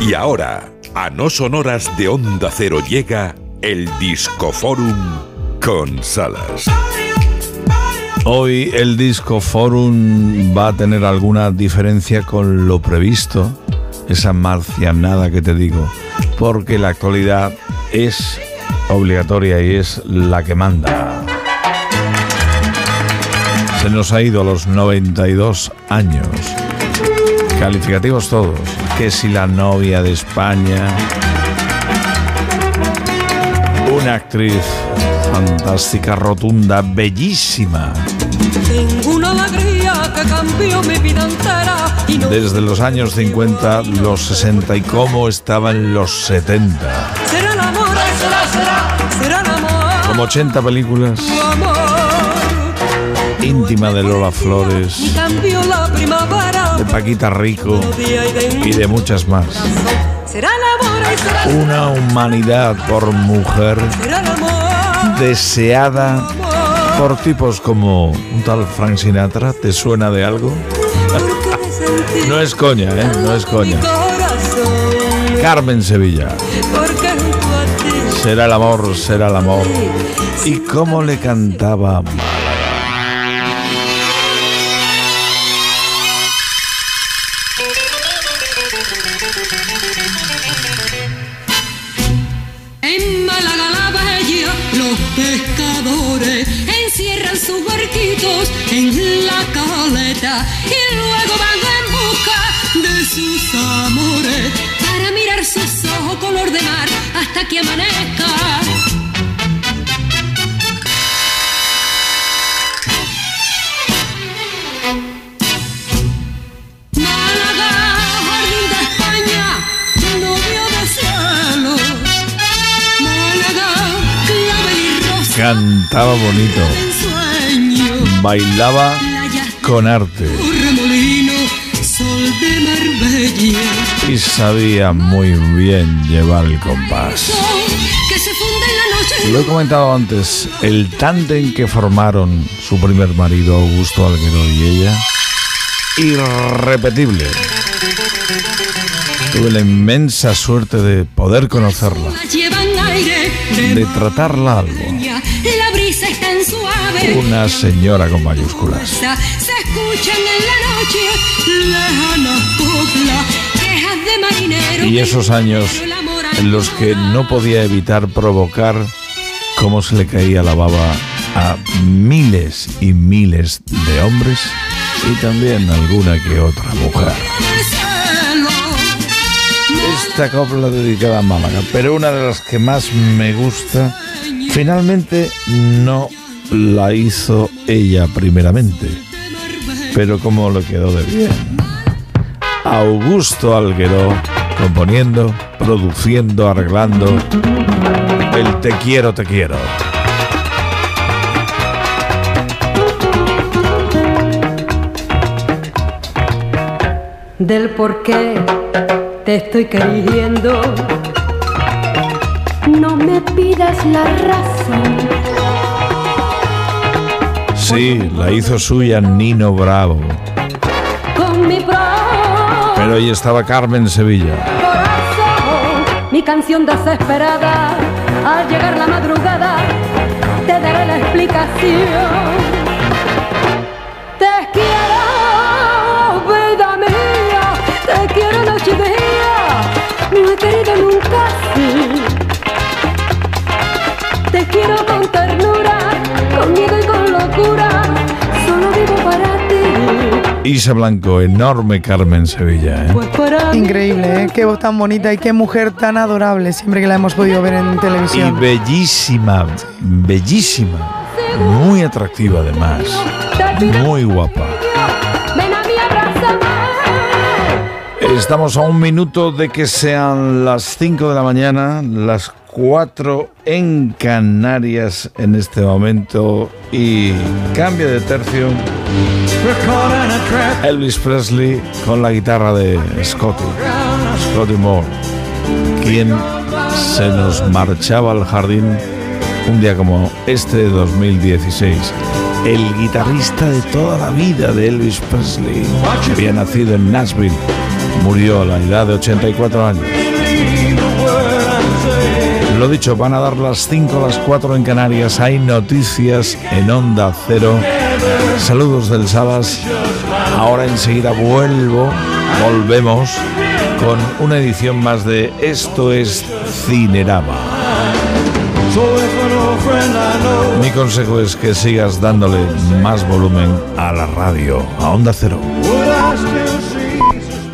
Y ahora, a no sonoras de Onda Cero llega el Discoforum con Salas. Hoy el Disco Forum va a tener alguna diferencia con lo previsto, esa marcianada que te digo, porque la actualidad es obligatoria y es la que manda. Se nos ha ido a los 92 años. Calificativos todos. Que si la novia de España. Una actriz fantástica, rotunda, bellísima. Ninguna alegría que cambió mi vida entera. Y no Desde los años 50, los 60 y cómo estaban los 70. será el amor, será, será, será el amor. Como 80 películas. Tu amor. Íntima de Lola Y Flores, cambió la primavera. De Paquita Rico y de muchas más. Una humanidad por mujer deseada por tipos como un tal Frank Sinatra. ¿Te suena de algo? No es coña, ¿eh? No es coña. Carmen Sevilla. Será el amor, será el amor. ¿Y cómo le cantaba pescadores encierran sus barquitos en la caleta y luego van en busca de sus amores para mirar sus ojos color de mar hasta que amanezca. Cantaba bonito, bailaba con arte y sabía muy bien llevar el compás. Lo he comentado antes, el tándem que formaron su primer marido Augusto Alguero y ella, irrepetible. Tuve la inmensa suerte de poder conocerla, de tratarla algo. Mañana. La brisa es tan suave. Una señora con mayúsculas. Se escuchan en la noche de. Y esos años en los que no podía evitar provocar cómo se le caía la baba a miles y miles de hombres y también alguna que otra mujer. Esta copla dedicada a Málaga, pero una de las que más me gusta, finalmente no la hizo ella primeramente, pero como le quedó de bien. Augusto Alguero componiendo, produciendo, arreglando el Te quiero, te quiero. Del por qué te estoy queriendo. No me pidas la razón. Sí, la hizo suya Nino Bravo, Con mi propio pero ahí estaba Carmen Sevilla. corazón, mi canción desesperada. Al llegar la madrugada, te daré la explicación. Isa Blanco, enorme Carmen Sevilla. ¿eh? pues. Increíble, ¿eh? qué voz tan bonita y qué mujer tan adorable siempre que la hemos podido ver en Y televisión. bellísima, bellísima, muy atractiva además, muy guapa. Estamos a un minuto de que sean las 5 de la mañana, las 4 en Canarias en este momento y cambia de tercio. Elvis Presley con la guitarra de Scotty, Scotty Moore, quien se nos marchaba al jardín un día como este de 2016. El guitarrista de toda la vida de Elvis Presley, había nacido en Nashville Murió a la edad de 84 años. Lo dicho, van a dar las 5 a las 4 en Canarias. Hay noticias en Onda Cero. Saludos del Salas. Ahora enseguida vuelvo, volvemos con una edición más de Esto es Cinerama. Mi consejo es que sigas dándole más volumen a la radio, a Onda Cero.